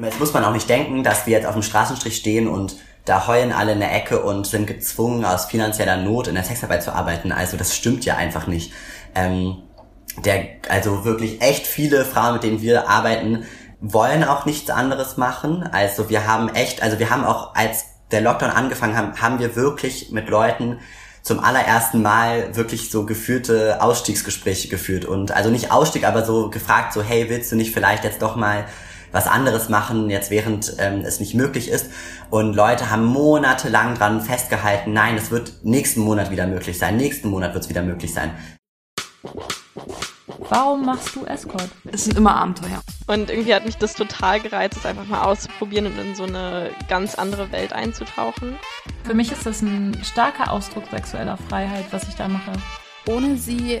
Jetzt muss man auch nicht denken, dass wir jetzt auf dem Straßenstrich stehen und da heulen alle in der Ecke und sind gezwungen, aus finanzieller Not in der Sexarbeit zu arbeiten. Also das stimmt ja einfach nicht. Ähm, der, also wirklich echt viele Frauen, mit denen wir arbeiten, wollen auch nichts anderes machen. Also wir haben echt, also wir haben auch, als der Lockdown angefangen haben, haben wir wirklich mit Leuten zum allerersten Mal wirklich so geführte Ausstiegsgespräche geführt und also nicht Ausstieg, aber so gefragt, so hey, willst du nicht vielleicht jetzt doch mal was anderes machen, jetzt während ähm, es nicht möglich ist. Und Leute haben monatelang dran festgehalten, nein, es wird nächsten Monat wieder möglich sein, nächsten Monat wird es wieder möglich sein. Warum machst du Escort? Es sind immer Abenteuer. Und irgendwie hat mich das total gereizt, es einfach mal auszuprobieren und in so eine ganz andere Welt einzutauchen. Für mich ist das ein starker Ausdruck sexueller Freiheit, was ich da mache. Ohne sie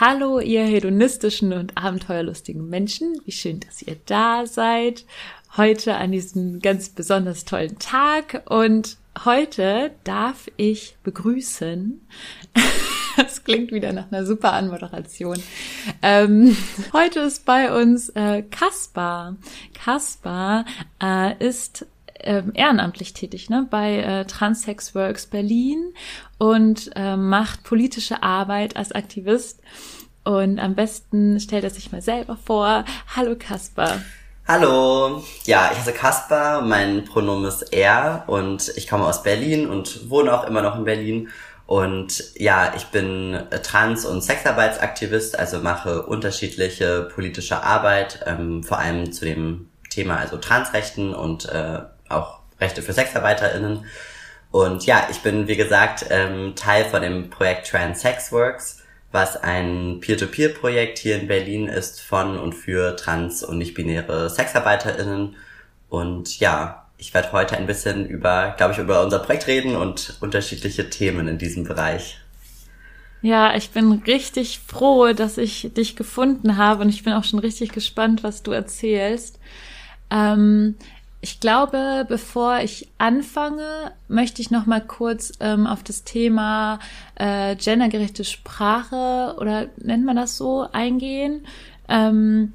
Hallo, ihr hedonistischen und abenteuerlustigen Menschen. Wie schön, dass ihr da seid. Heute an diesem ganz besonders tollen Tag. Und heute darf ich begrüßen. Das klingt wieder nach einer super Anmoderation. Ähm, heute ist bei uns äh, Kaspar. Kaspar äh, ist ähm, ehrenamtlich tätig ne, bei äh, Transsex Works Berlin und äh, macht politische Arbeit als Aktivist. Und am besten stellt er sich mal selber vor. Hallo Kaspar. Hallo, ja, ich heiße Kaspar, mein Pronomen ist er und ich komme aus Berlin und wohne auch immer noch in Berlin. Und ja, ich bin Trans- und Sexarbeitsaktivist, also mache unterschiedliche politische Arbeit, ähm, vor allem zu dem Thema also Transrechten und äh, auch Rechte für SexarbeiterInnen. Und ja, ich bin, wie gesagt, ähm, Teil von dem Projekt Trans Sex Works, was ein Peer-to-Peer-Projekt hier in Berlin ist von und für trans- und nicht-binäre SexarbeiterInnen. Und ja, ich werde heute ein bisschen über, glaube ich, über unser Projekt reden und unterschiedliche Themen in diesem Bereich. Ja, ich bin richtig froh, dass ich dich gefunden habe und ich bin auch schon richtig gespannt, was du erzählst. Ähm, ich glaube, bevor ich anfange, möchte ich noch mal kurz ähm, auf das Thema äh, gendergerechte Sprache oder nennt man das so eingehen. Ähm,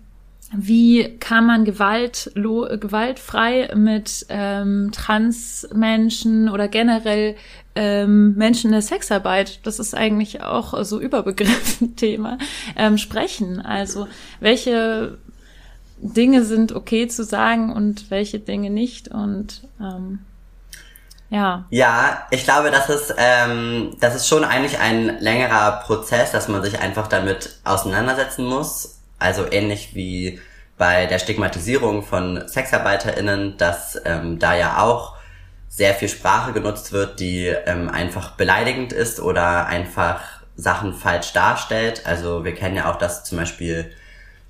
wie kann man gewaltlo gewaltfrei mit ähm, Transmenschen oder generell ähm, Menschen in der Sexarbeit, das ist eigentlich auch so Überbegriff Thema, ähm, sprechen. Also welche Dinge sind okay zu sagen und welche Dinge nicht und ähm, ja. Ja, ich glaube, das ist, ähm, das ist schon eigentlich ein längerer Prozess, dass man sich einfach damit auseinandersetzen muss. Also ähnlich wie bei der Stigmatisierung von SexarbeiterInnen, dass ähm, da ja auch sehr viel Sprache genutzt wird, die ähm, einfach beleidigend ist oder einfach Sachen falsch darstellt. Also wir kennen ja auch, dass zum Beispiel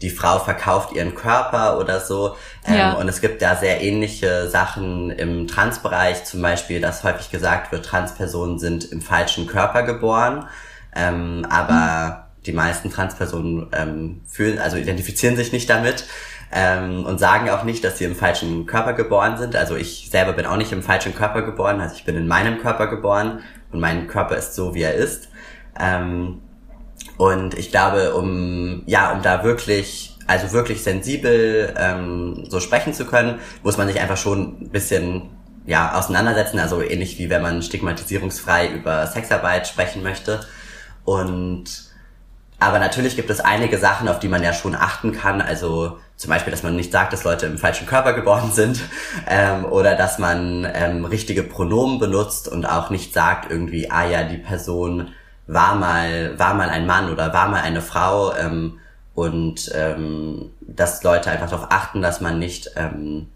die Frau verkauft ihren Körper oder so. Ähm, ja. Und es gibt da sehr ähnliche Sachen im Transbereich, zum Beispiel, dass häufig gesagt wird, Transpersonen sind im falschen Körper geboren. Ähm, aber mhm. die meisten Transpersonen ähm, fühlen, also identifizieren sich nicht damit ähm, und sagen auch nicht, dass sie im falschen Körper geboren sind. Also ich selber bin auch nicht im falschen Körper geboren, also ich bin in meinem Körper geboren und mein Körper ist so, wie er ist. Ähm, und ich glaube, um ja, um da wirklich, also wirklich sensibel ähm, so sprechen zu können, muss man sich einfach schon ein bisschen ja auseinandersetzen. Also ähnlich wie wenn man stigmatisierungsfrei über Sexarbeit sprechen möchte. Und aber natürlich gibt es einige Sachen, auf die man ja schon achten kann. Also zum Beispiel, dass man nicht sagt, dass Leute im falschen Körper geboren sind ähm, oder dass man ähm, richtige Pronomen benutzt und auch nicht sagt irgendwie, ah ja, die Person war mal, war mal ein Mann oder war mal eine Frau ähm, und ähm, dass Leute einfach darauf achten, dass man nicht ähm,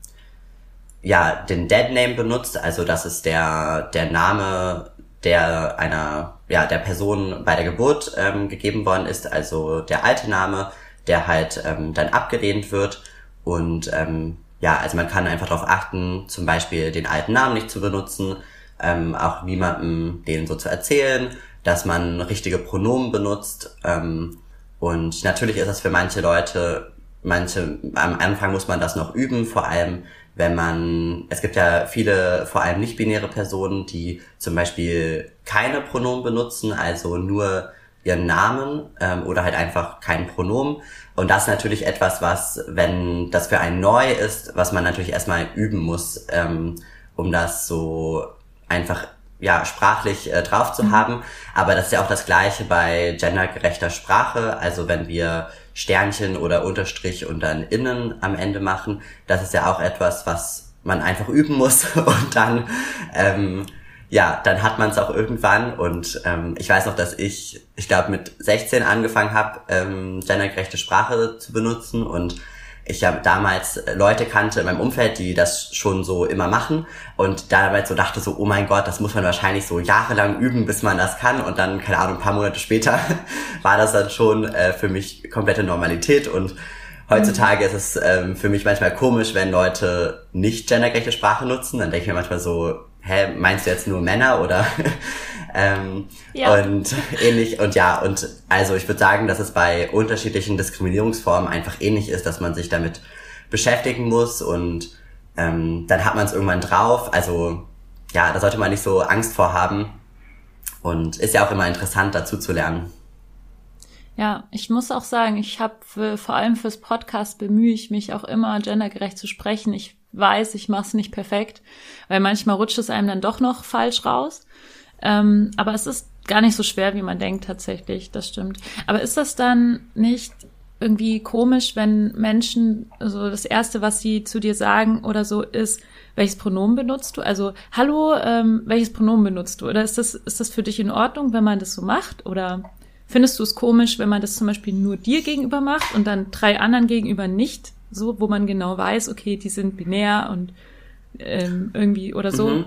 ja den Dead Name benutzt, also das ist der der Name der einer ja der Person bei der Geburt ähm, gegeben worden ist, also der alte Name, der halt ähm, dann abgelehnt wird. Und ähm, ja, also man kann einfach darauf achten, zum Beispiel den alten Namen nicht zu benutzen, ähm, auch niemandem denen so zu erzählen, dass man richtige Pronomen benutzt. Ähm, und natürlich ist es für manche Leute, manche, am Anfang muss man das noch üben, vor allem wenn man, es gibt ja viele, vor allem nicht-binäre Personen, die zum Beispiel keine Pronomen benutzen, also nur ihren Namen ähm, oder halt einfach kein Pronomen. Und das ist natürlich etwas, was, wenn das für einen neu ist, was man natürlich erstmal üben muss, ähm, um das so einfach ja sprachlich äh, drauf zu mhm. haben. Aber das ist ja auch das Gleiche bei gendergerechter Sprache. Also wenn wir Sternchen oder Unterstrich und dann innen am Ende machen, das ist ja auch etwas, was man einfach üben muss und dann ähm, ja, dann hat man es auch irgendwann und ähm, ich weiß noch, dass ich, ich glaube, mit 16 angefangen habe, ähm, gendergerechte Sprache zu benutzen und ich ja damals Leute kannte in meinem Umfeld, die das schon so immer machen und damals so dachte so, oh mein Gott, das muss man wahrscheinlich so jahrelang üben, bis man das kann und dann, keine Ahnung, ein paar Monate später war das dann schon äh, für mich komplette Normalität und heutzutage ist es ähm, für mich manchmal komisch, wenn Leute nicht gendergerechte Sprache nutzen, dann denke ich mir manchmal so, hä, meinst du jetzt nur Männer oder ähm, ja. und ähnlich und ja und also ich würde sagen, dass es bei unterschiedlichen Diskriminierungsformen einfach ähnlich ist, dass man sich damit beschäftigen muss und ähm, dann hat man es irgendwann drauf. Also ja, da sollte man nicht so Angst vor haben und ist ja auch immer interessant dazu zu lernen. Ja, ich muss auch sagen, ich habe vor allem fürs Podcast bemühe ich mich auch immer gendergerecht zu sprechen. Ich weiß, ich mache es nicht perfekt, weil manchmal rutscht es einem dann doch noch falsch raus. Ähm, aber es ist gar nicht so schwer, wie man denkt tatsächlich, das stimmt. Aber ist das dann nicht irgendwie komisch, wenn Menschen, also das Erste, was sie zu dir sagen oder so, ist, welches Pronomen benutzt du? Also, hallo, ähm, welches Pronomen benutzt du? Oder ist das, ist das für dich in Ordnung, wenn man das so macht? Oder findest du es komisch, wenn man das zum Beispiel nur dir gegenüber macht und dann drei anderen gegenüber nicht? So, wo man genau weiß, okay, die sind binär und ähm, irgendwie oder so. Mhm.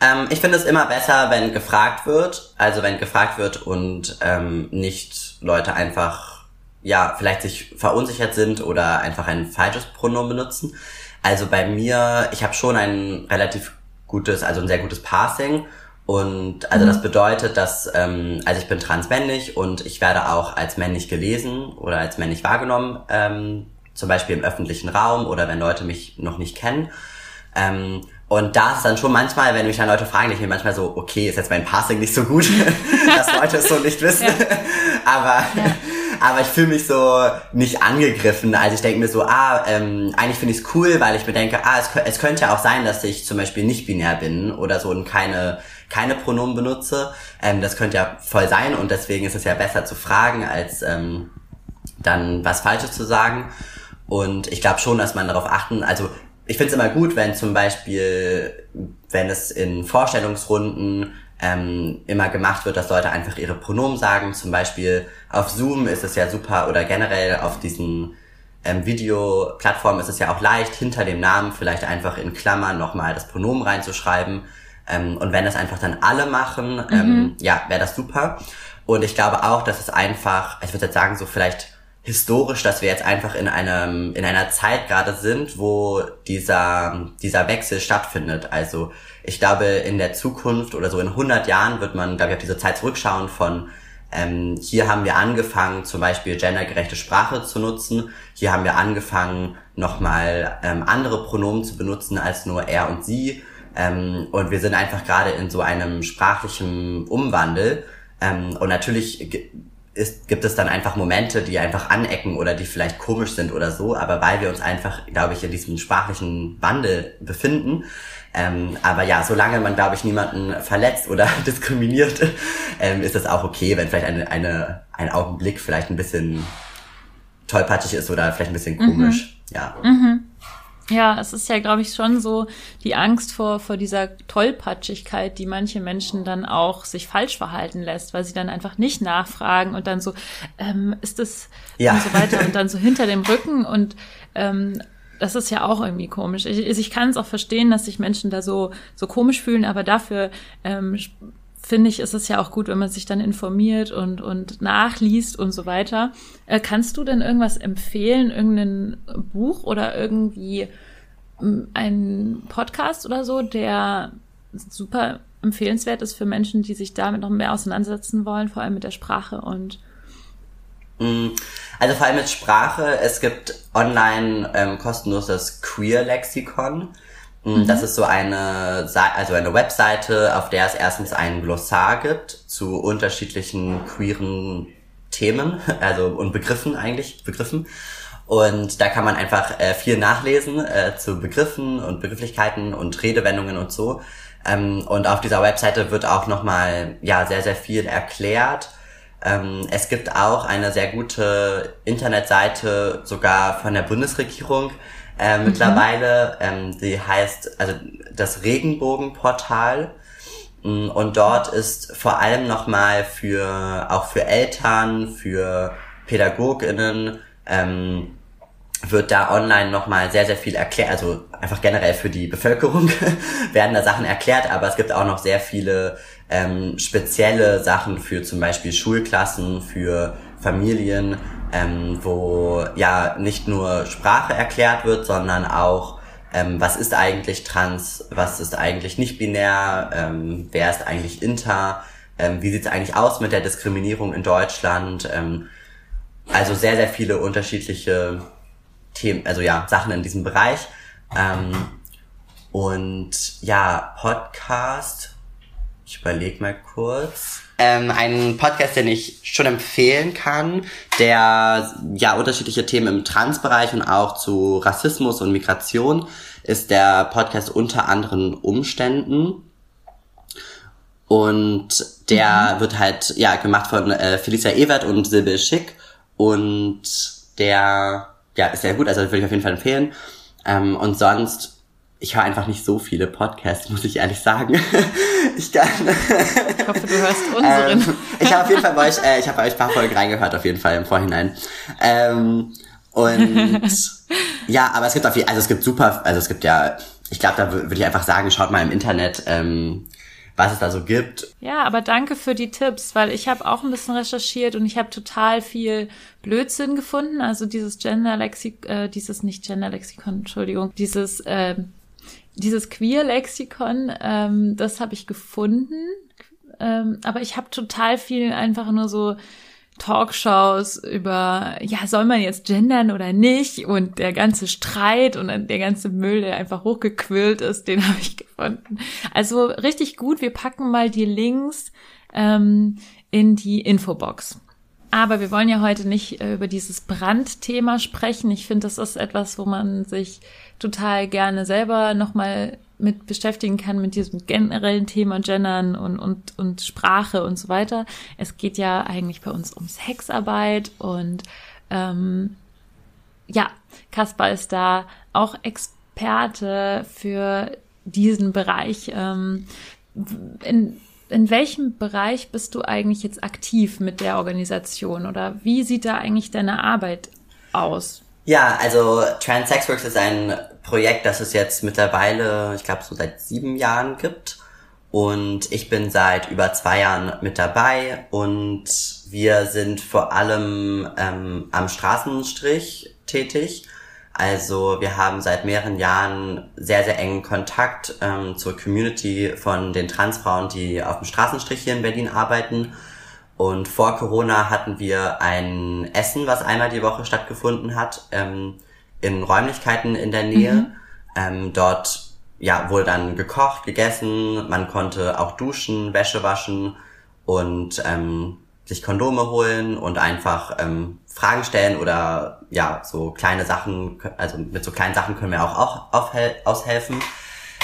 Ähm, ich finde es immer besser, wenn gefragt wird, also wenn gefragt wird und ähm, nicht Leute einfach, ja, vielleicht sich verunsichert sind oder einfach ein falsches Pronomen benutzen. Also bei mir, ich habe schon ein relativ gutes, also ein sehr gutes Passing. Und also mhm. das bedeutet, dass, ähm, also ich bin transmännlich und ich werde auch als männlich gelesen oder als männlich wahrgenommen ähm, zum Beispiel im öffentlichen Raum oder wenn Leute mich noch nicht kennen. Ähm, und da ist dann schon manchmal, wenn mich dann Leute fragen, ich mir manchmal so, okay, ist jetzt mein Passing nicht so gut, dass Leute es so nicht wissen. Ja. aber, ja. aber ich fühle mich so nicht angegriffen. Also ich denke mir so, ah, ähm, eigentlich finde ich es cool, weil ich mir denke, ah, es, es könnte ja auch sein, dass ich zum Beispiel nicht binär bin oder so und keine, keine Pronomen benutze. Ähm, das könnte ja voll sein und deswegen ist es ja besser zu fragen, als ähm, dann was Falsches zu sagen. Und ich glaube schon, dass man darauf achten, also ich finde es immer gut, wenn zum Beispiel, wenn es in Vorstellungsrunden ähm, immer gemacht wird, dass Leute einfach ihre Pronomen sagen. Zum Beispiel auf Zoom ist es ja super oder generell auf diesen ähm, Videoplattformen ist es ja auch leicht, hinter dem Namen vielleicht einfach in Klammern nochmal das Pronomen reinzuschreiben. Ähm, und wenn das einfach dann alle machen, ähm, mhm. ja, wäre das super. Und ich glaube auch, dass es einfach, ich würde jetzt sagen, so vielleicht historisch, dass wir jetzt einfach in einem in einer Zeit gerade sind, wo dieser dieser Wechsel stattfindet. Also ich glaube, in der Zukunft oder so in 100 Jahren wird man, glaube ich, auf diese Zeit zurückschauen von ähm, hier haben wir angefangen, zum Beispiel gendergerechte Sprache zu nutzen. Hier haben wir angefangen, nochmal ähm, andere Pronomen zu benutzen als nur er und sie. Ähm, und wir sind einfach gerade in so einem sprachlichen Umwandel. Ähm, und natürlich ist, gibt es dann einfach Momente, die einfach anecken oder die vielleicht komisch sind oder so, aber weil wir uns einfach, glaube ich, in diesem sprachlichen Wandel befinden, ähm, aber ja, solange man, glaube ich, niemanden verletzt oder diskriminiert, ähm, ist es auch okay, wenn vielleicht eine, eine, ein Augenblick vielleicht ein bisschen tollpatschig ist oder vielleicht ein bisschen komisch. Mhm. Ja. Mhm. Ja, es ist ja, glaube ich, schon so die Angst vor, vor dieser Tollpatschigkeit, die manche Menschen dann auch sich falsch verhalten lässt, weil sie dann einfach nicht nachfragen und dann so, ähm, ist das ja. und so weiter und dann so hinter dem Rücken und ähm, das ist ja auch irgendwie komisch. Ich, ich kann es auch verstehen, dass sich Menschen da so, so komisch fühlen, aber dafür ähm, finde ich, ist es ja auch gut, wenn man sich dann informiert und, und nachliest und so weiter. Äh, kannst du denn irgendwas empfehlen, irgendein Buch oder irgendwie mm, ein Podcast oder so, der super empfehlenswert ist für Menschen, die sich damit noch mehr auseinandersetzen wollen, vor allem mit der Sprache und Mm, also vor allem mit Sprache. Es gibt online ähm, kostenloses Queer-Lexikon. Mhm. Das ist so eine, also eine Webseite, auf der es erstens ein Glossar gibt zu unterschiedlichen queeren Themen, also und Begriffen eigentlich, Begriffen. Und da kann man einfach äh, viel nachlesen äh, zu Begriffen und Begrifflichkeiten und Redewendungen und so. Ähm, und auf dieser Webseite wird auch nochmal ja sehr, sehr viel erklärt. Ähm, es gibt auch eine sehr gute Internetseite sogar von der Bundesregierung äh, mhm. mittlerweile. Ähm, die heißt also das Regenbogenportal. Mm, und dort ist vor allem nochmal für auch für Eltern, für PädagogInnen ähm, wird da online nochmal sehr, sehr viel erklärt, also einfach generell für die Bevölkerung werden da Sachen erklärt, aber es gibt auch noch sehr viele ähm, spezielle Sachen für zum Beispiel Schulklassen, für Familien, ähm, wo ja nicht nur Sprache erklärt wird, sondern auch ähm, was ist eigentlich trans, was ist eigentlich nicht binär, ähm, wer ist eigentlich inter, ähm, wie sieht es eigentlich aus mit der Diskriminierung in Deutschland, ähm, also sehr, sehr viele unterschiedliche Themen, also ja, Sachen in diesem Bereich. Ähm, und ja, Podcast, ich überlege mal kurz. Ähm, ein Podcast, den ich schon empfehlen kann, der ja unterschiedliche Themen im Transbereich und auch zu Rassismus und Migration ist der Podcast unter anderen Umständen. Und der mhm. wird halt ja gemacht von äh, Felicia Ewert und Silbe Schick und der ja, ist sehr gut, also würde ich auf jeden Fall empfehlen. Ähm, und sonst, ich höre einfach nicht so viele Podcasts, muss ich ehrlich sagen. ich kann. ich hoffe, du hörst unseren. Ähm, ich habe auf jeden Fall bei euch, äh, ich habe bei euch ein paar Folgen reingehört, auf jeden Fall im Vorhinein. Ähm, und ja, aber es gibt auf jeden also es gibt super, also es gibt ja, ich glaube, da würde ich einfach sagen, schaut mal im Internet, ähm, was es da so gibt. Ja, aber danke für die Tipps, weil ich habe auch ein bisschen recherchiert und ich habe total viel Blödsinn gefunden. Also dieses Gender-Lexikon, äh, dieses nicht Gender-Lexikon, Entschuldigung, dieses, äh, dieses Queer-Lexikon, ähm, das habe ich gefunden. Ähm, aber ich habe total viel einfach nur so Talkshows über, ja, soll man jetzt gendern oder nicht? Und der ganze Streit und der ganze Müll, der einfach hochgequillt ist, den habe ich gefunden. Also richtig gut. Wir packen mal die Links ähm, in die Infobox. Aber wir wollen ja heute nicht äh, über dieses Brandthema sprechen. Ich finde, das ist etwas, wo man sich total gerne selber nochmal mit beschäftigen kann, mit diesem generellen Thema Gendern und, und, und Sprache und so weiter. Es geht ja eigentlich bei uns um Sexarbeit und ähm, ja, Kaspar ist da auch Experte für diesen Bereich. Ähm, in, in welchem Bereich bist du eigentlich jetzt aktiv mit der Organisation oder wie sieht da eigentlich deine Arbeit aus? Ja, also Trans Sex Works ist ein Projekt, das es jetzt mittlerweile, ich glaube, so seit sieben Jahren gibt. Und ich bin seit über zwei Jahren mit dabei und wir sind vor allem ähm, am Straßenstrich tätig. Also wir haben seit mehreren Jahren sehr, sehr engen Kontakt ähm, zur Community von den Transfrauen, die auf dem Straßenstrich hier in Berlin arbeiten und vor Corona hatten wir ein Essen, was einmal die Woche stattgefunden hat, ähm, in Räumlichkeiten in der Nähe. Mhm. Ähm, dort ja, wurde dann gekocht, gegessen, man konnte auch duschen, Wäsche waschen und ähm, sich Kondome holen und einfach ähm, Fragen stellen oder ja, so kleine Sachen, also mit so kleinen Sachen können wir auch, auch aushelfen.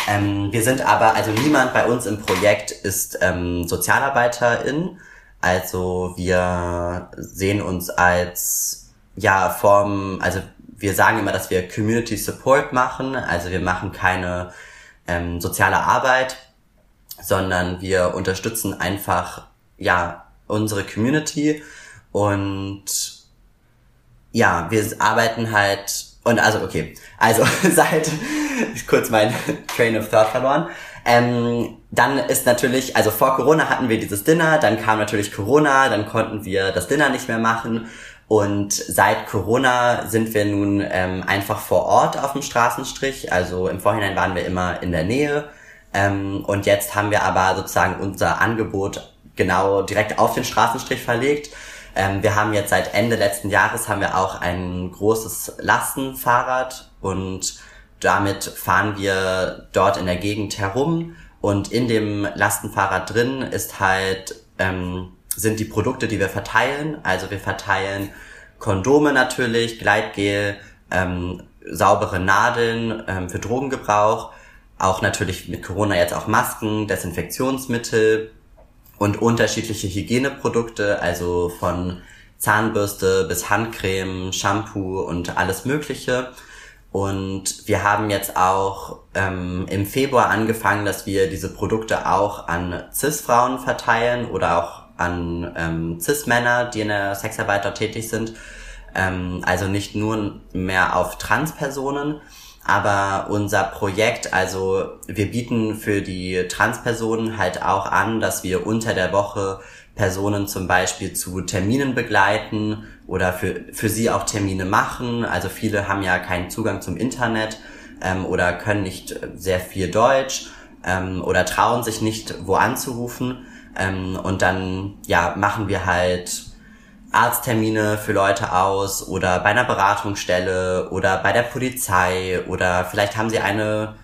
Ähm, wir sind aber, also niemand bei uns im Projekt ist ähm, Sozialarbeiterin, also wir sehen uns als ja Form, also wir sagen immer, dass wir Community Support machen. Also wir machen keine ähm, soziale Arbeit, sondern wir unterstützen einfach ja unsere Community und ja, wir arbeiten halt und also okay, also seit kurz mein Train of Thought verloren. Ähm, dann ist natürlich, also vor Corona hatten wir dieses Dinner, dann kam natürlich Corona, dann konnten wir das Dinner nicht mehr machen. Und seit Corona sind wir nun ähm, einfach vor Ort auf dem Straßenstrich. Also im Vorhinein waren wir immer in der Nähe. Ähm, und jetzt haben wir aber sozusagen unser Angebot genau direkt auf den Straßenstrich verlegt. Ähm, wir haben jetzt seit Ende letzten Jahres haben wir auch ein großes Lastenfahrrad und damit fahren wir dort in der Gegend herum. Und in dem Lastenfahrrad drin ist halt ähm, sind die Produkte, die wir verteilen. Also wir verteilen Kondome natürlich, Gleitgel, ähm, saubere Nadeln ähm, für Drogengebrauch, auch natürlich mit Corona jetzt auch Masken, Desinfektionsmittel und unterschiedliche Hygieneprodukte, also von Zahnbürste bis Handcreme, Shampoo und alles Mögliche. Und wir haben jetzt auch ähm, im Februar angefangen, dass wir diese Produkte auch an CIS-Frauen verteilen oder auch an ähm, CIS-Männer, die in der Sexarbeit tätig sind. Ähm, also nicht nur mehr auf Transpersonen, aber unser Projekt, also wir bieten für die Transpersonen halt auch an, dass wir unter der Woche Personen zum Beispiel zu Terminen begleiten oder für, für sie auch Termine machen. Also viele haben ja keinen Zugang zum Internet ähm, oder können nicht sehr viel Deutsch ähm, oder trauen sich nicht, wo anzurufen. Ähm, und dann ja machen wir halt Arzttermine für Leute aus oder bei einer Beratungsstelle oder bei der Polizei oder vielleicht haben sie eine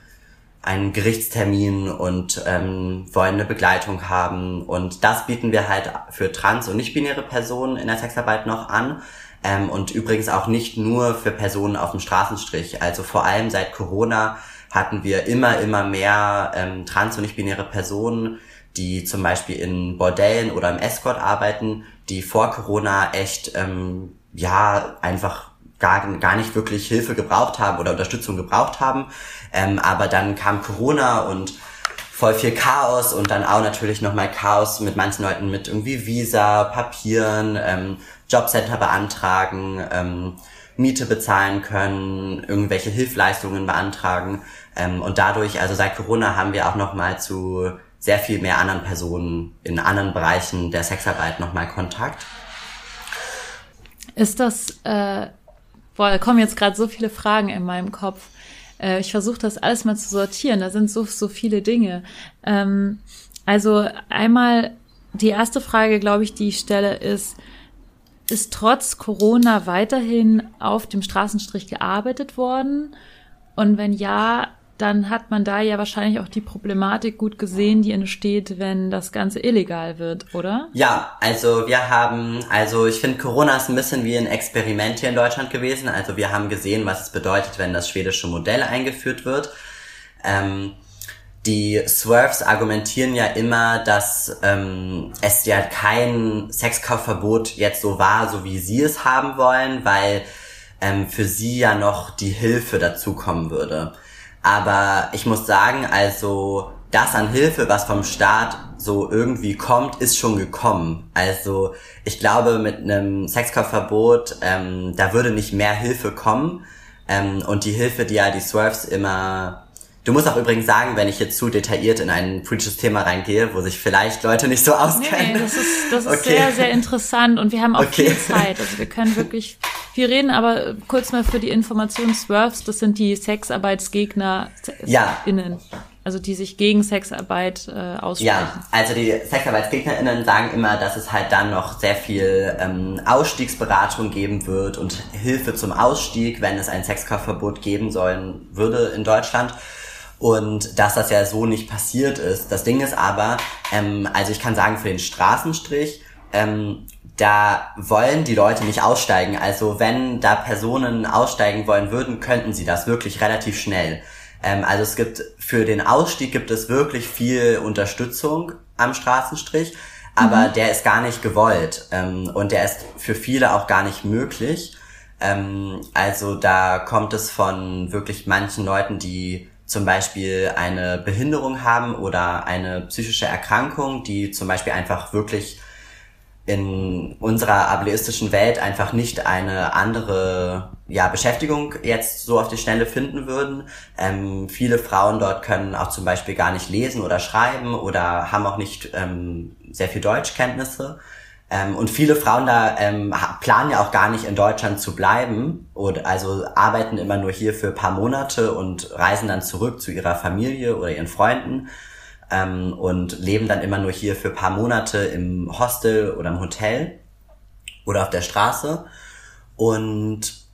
einen Gerichtstermin und ähm, wollen eine Begleitung haben und das bieten wir halt für trans- und nicht-binäre Personen in der Sexarbeit noch an ähm, und übrigens auch nicht nur für Personen auf dem Straßenstrich. Also vor allem seit Corona hatten wir immer, immer mehr ähm, trans- und nicht-binäre Personen, die zum Beispiel in Bordellen oder im Escort arbeiten, die vor Corona echt, ähm, ja, einfach gar, gar nicht wirklich Hilfe gebraucht haben oder Unterstützung gebraucht haben. Ähm, aber dann kam Corona und voll viel Chaos und dann auch natürlich nochmal Chaos mit manchen Leuten mit irgendwie Visa, Papieren, ähm, Jobcenter beantragen, ähm, Miete bezahlen können, irgendwelche Hilfleistungen beantragen. Ähm, und dadurch, also seit Corona haben wir auch nochmal zu sehr viel mehr anderen Personen in anderen Bereichen der Sexarbeit nochmal Kontakt. Ist das, äh, boah, da kommen jetzt gerade so viele Fragen in meinem Kopf. Äh, ich versuche das alles mal zu sortieren. Da sind so, so viele Dinge. Ähm, also einmal die erste Frage, glaube ich, die ich stelle, ist, ist trotz Corona weiterhin auf dem Straßenstrich gearbeitet worden? Und wenn ja, dann hat man da ja wahrscheinlich auch die Problematik gut gesehen, die entsteht, wenn das Ganze illegal wird, oder? Ja, also wir haben, also ich finde, Corona ist ein bisschen wie ein Experiment hier in Deutschland gewesen. Also wir haben gesehen, was es bedeutet, wenn das schwedische Modell eingeführt wird. Ähm, die Swerves argumentieren ja immer, dass ähm, es ja kein Sexkaufverbot jetzt so war, so wie sie es haben wollen, weil ähm, für sie ja noch die Hilfe dazukommen würde. Aber ich muss sagen, also das an Hilfe, was vom Staat so irgendwie kommt, ist schon gekommen. Also ich glaube, mit einem Sexkaufverbot, ähm, da würde nicht mehr Hilfe kommen. Ähm, und die Hilfe, die ja die Swerves immer Du musst auch übrigens sagen, wenn ich jetzt zu detailliert in ein politisches Thema reingehe, wo sich vielleicht Leute nicht so auskennen. Nee, das ist, das ist okay. sehr, sehr interessant und wir haben auch okay. viel Zeit. Also wir können wirklich viel reden, aber kurz mal für die Information, Swerves, das sind die Sexarbeitsgegner ja. innen. Also die sich gegen Sexarbeit äh, aussprechen. Ja, also die SexarbeitsgegnerInnen sagen immer, dass es halt dann noch sehr viel ähm, Ausstiegsberatung geben wird und Hilfe zum Ausstieg, wenn es ein Sexkaufverbot geben sollen würde in Deutschland und dass das ja so nicht passiert ist. Das Ding ist aber, ähm, also ich kann sagen, für den Straßenstrich, ähm, da wollen die Leute nicht aussteigen. Also wenn da Personen aussteigen wollen würden, könnten sie das wirklich relativ schnell. Ähm, also es gibt für den Ausstieg gibt es wirklich viel Unterstützung am Straßenstrich, aber mhm. der ist gar nicht gewollt ähm, und der ist für viele auch gar nicht möglich. Ähm, also da kommt es von wirklich manchen Leuten, die zum Beispiel eine Behinderung haben oder eine psychische Erkrankung, die zum Beispiel einfach wirklich in unserer ableistischen Welt einfach nicht eine andere ja, Beschäftigung jetzt so auf die Schnelle finden würden. Ähm, viele Frauen dort können auch zum Beispiel gar nicht lesen oder schreiben oder haben auch nicht ähm, sehr viel Deutschkenntnisse. Ähm, und viele Frauen da ähm, planen ja auch gar nicht in Deutschland zu bleiben oder also arbeiten immer nur hier für paar Monate und reisen dann zurück zu ihrer Familie oder ihren Freunden ähm, und leben dann immer nur hier für paar Monate im Hostel oder im Hotel oder auf der Straße. Und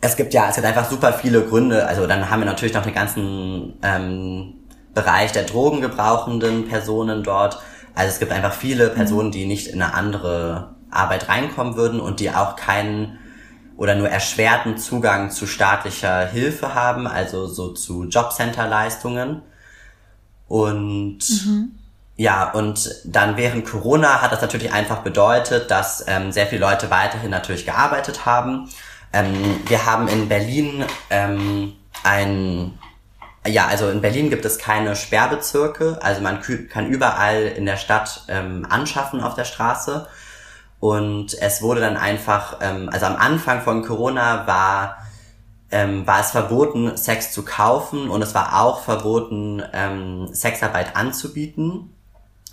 es gibt ja, es gibt einfach super viele Gründe. Also dann haben wir natürlich noch den ganzen ähm, Bereich der drogengebrauchenden Personen dort. Also es gibt einfach viele Personen, die nicht in eine andere Arbeit reinkommen würden und die auch keinen oder nur erschwerten Zugang zu staatlicher Hilfe haben, also so zu Jobcenter-Leistungen. Und mhm. ja, und dann während Corona hat das natürlich einfach bedeutet, dass ähm, sehr viele Leute weiterhin natürlich gearbeitet haben. Ähm, wir haben in Berlin ähm, ein ja, also in Berlin gibt es keine Sperrbezirke, also man kann überall in der Stadt ähm, anschaffen auf der Straße. Und es wurde dann einfach, ähm, also am Anfang von Corona war, ähm, war es verboten, Sex zu kaufen und es war auch verboten, ähm, Sexarbeit anzubieten.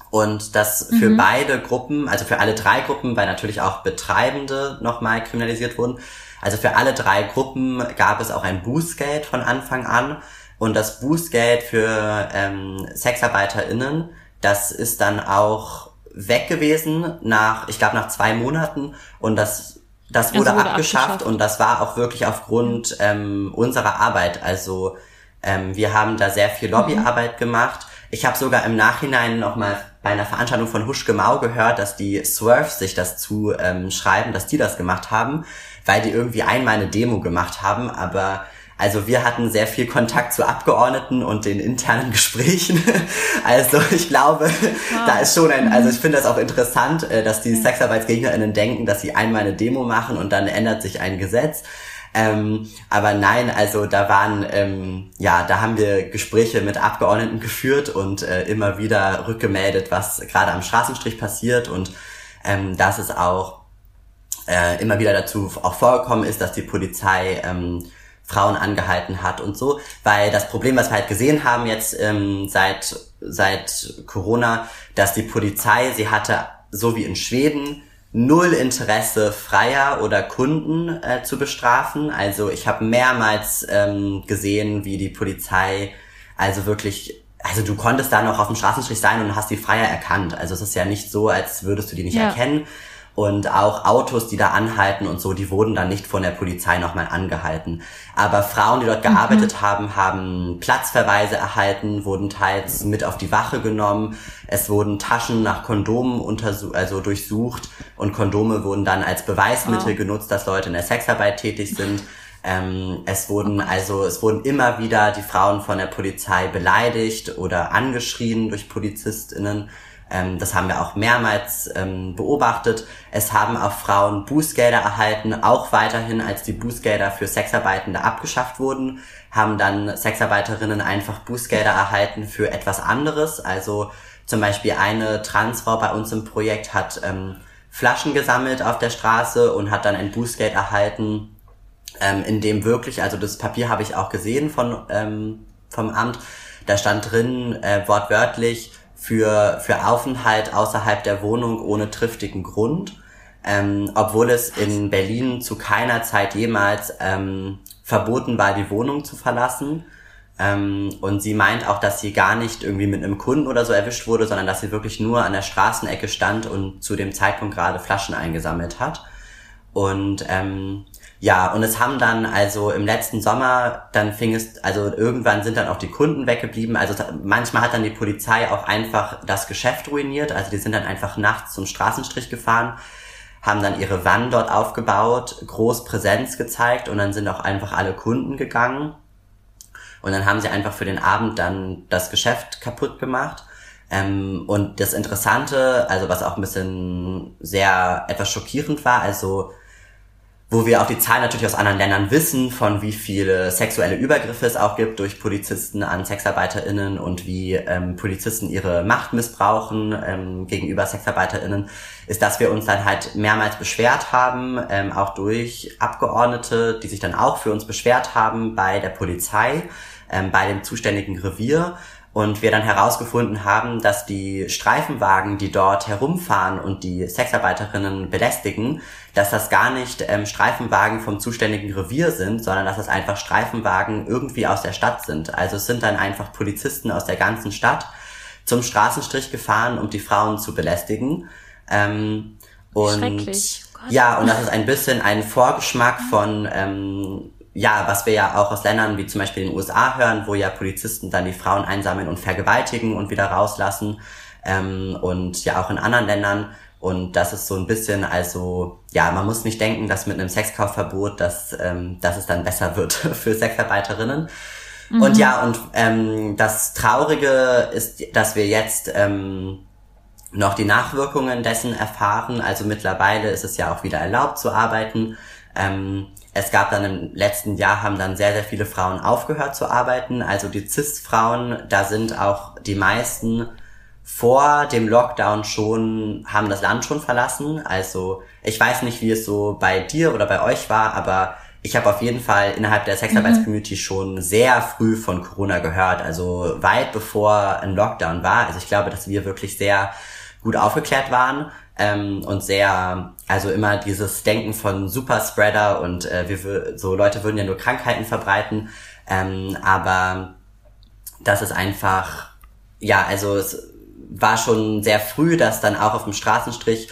Und das für mhm. beide Gruppen, also für alle drei Gruppen, weil natürlich auch Betreibende nochmal kriminalisiert wurden, also für alle drei Gruppen gab es auch ein Bußgeld von Anfang an. Und das Bußgeld für ähm, SexarbeiterInnen, das ist dann auch weg gewesen nach, ich glaube, nach zwei Monaten. Und das, das wurde, wurde abgeschafft, abgeschafft, und das war auch wirklich aufgrund ähm, unserer Arbeit. Also ähm, wir haben da sehr viel Lobbyarbeit mhm. gemacht. Ich habe sogar im Nachhinein nochmal bei einer Veranstaltung von Huschke Mau gehört, dass die Swerves sich das zu ähm, schreiben, dass die das gemacht haben, weil die irgendwie einmal eine Demo gemacht haben, aber also wir hatten sehr viel Kontakt zu Abgeordneten und den internen Gesprächen. Also ich glaube, wow. da ist schon ein, also ich finde das auch interessant, äh, dass die SexarbeitsgegnerInnen denken, dass sie einmal eine Demo machen und dann ändert sich ein Gesetz. Ähm, aber nein, also da waren, ähm, ja, da haben wir Gespräche mit Abgeordneten geführt und äh, immer wieder rückgemeldet, was gerade am Straßenstrich passiert und ähm, dass es auch äh, immer wieder dazu auch vorgekommen ist, dass die Polizei ähm, Frauen angehalten hat und so, weil das Problem, was wir halt gesehen haben jetzt ähm, seit seit Corona, dass die Polizei, sie hatte so wie in Schweden null Interesse Freier oder Kunden äh, zu bestrafen. Also ich habe mehrmals ähm, gesehen, wie die Polizei also wirklich also du konntest da noch auf dem Straßenstrich sein und hast die Freier erkannt. Also es ist ja nicht so, als würdest du die nicht ja. erkennen. Und auch Autos, die da anhalten und so, die wurden dann nicht von der Polizei nochmal angehalten. Aber Frauen, die dort gearbeitet mhm. haben, haben Platzverweise erhalten, wurden teils mit auf die Wache genommen. Es wurden Taschen nach Kondomen untersucht, also durchsucht und Kondome wurden dann als Beweismittel wow. genutzt, dass Leute in der Sexarbeit tätig sind. Ähm, es wurden also es wurden immer wieder die Frauen von der Polizei beleidigt oder angeschrien durch PolizistInnen. Ähm, das haben wir auch mehrmals ähm, beobachtet. Es haben auch Frauen Bußgelder erhalten, auch weiterhin, als die Bußgelder für Sexarbeitende abgeschafft wurden, haben dann Sexarbeiterinnen einfach Bußgelder erhalten für etwas anderes. Also zum Beispiel eine Transfrau bei uns im Projekt hat ähm, Flaschen gesammelt auf der Straße und hat dann ein Bußgeld erhalten, ähm, in dem wirklich, also das Papier habe ich auch gesehen von, ähm, vom Amt, da stand drin äh, wortwörtlich, für, für Aufenthalt außerhalb der Wohnung ohne triftigen Grund, ähm, obwohl es in Berlin zu keiner Zeit jemals ähm, verboten war, die Wohnung zu verlassen. Ähm, und sie meint auch, dass sie gar nicht irgendwie mit einem Kunden oder so erwischt wurde, sondern dass sie wirklich nur an der Straßenecke stand und zu dem Zeitpunkt gerade Flaschen eingesammelt hat. Und ähm, ja, und es haben dann also im letzten Sommer, dann fing es, also irgendwann sind dann auch die Kunden weggeblieben. Also manchmal hat dann die Polizei auch einfach das Geschäft ruiniert. Also die sind dann einfach nachts zum Straßenstrich gefahren, haben dann ihre Wann dort aufgebaut, groß Präsenz gezeigt und dann sind auch einfach alle Kunden gegangen. Und dann haben sie einfach für den Abend dann das Geschäft kaputt gemacht. Ähm, und das Interessante, also was auch ein bisschen sehr etwas schockierend war, also wo wir auch die Zahlen natürlich aus anderen Ländern wissen, von wie viele sexuelle Übergriffe es auch gibt durch Polizisten an SexarbeiterInnen und wie ähm, Polizisten ihre Macht missbrauchen ähm, gegenüber SexarbeiterInnen, ist, dass wir uns dann halt mehrmals beschwert haben, ähm, auch durch Abgeordnete, die sich dann auch für uns beschwert haben bei der Polizei, ähm, bei dem zuständigen Revier und wir dann herausgefunden haben, dass die Streifenwagen, die dort herumfahren und die Sexarbeiterinnen belästigen, dass das gar nicht ähm, Streifenwagen vom zuständigen Revier sind, sondern dass es einfach Streifenwagen irgendwie aus der Stadt sind. Also es sind dann einfach Polizisten aus der ganzen Stadt zum Straßenstrich gefahren, um die Frauen zu belästigen. Ähm, und. Gott. ja, und das ist ein bisschen ein Vorgeschmack von ähm, ja, was wir ja auch aus Ländern wie zum Beispiel den USA hören, wo ja Polizisten dann die Frauen einsammeln und vergewaltigen und wieder rauslassen ähm, und ja auch in anderen Ländern. Und das ist so ein bisschen, also ja, man muss nicht denken, dass mit einem Sexkaufverbot, dass, ähm, dass es dann besser wird für Sexarbeiterinnen. Mhm. Und ja, und ähm, das Traurige ist, dass wir jetzt ähm, noch die Nachwirkungen dessen erfahren. Also mittlerweile ist es ja auch wieder erlaubt zu arbeiten. Ähm, es gab dann im letzten Jahr haben dann sehr, sehr viele Frauen aufgehört zu arbeiten. Also die CIS-Frauen, da sind auch die meisten vor dem Lockdown schon, haben das Land schon verlassen. Also ich weiß nicht, wie es so bei dir oder bei euch war, aber ich habe auf jeden Fall innerhalb der Sexarbeits-Community mhm. schon sehr früh von Corona gehört, also weit bevor ein Lockdown war. Also ich glaube, dass wir wirklich sehr gut aufgeklärt waren ähm, und sehr, also immer dieses Denken von Superspreader und äh, wir, so Leute würden ja nur Krankheiten verbreiten, ähm, aber das ist einfach, ja, also es war schon sehr früh, dass dann auch auf dem Straßenstrich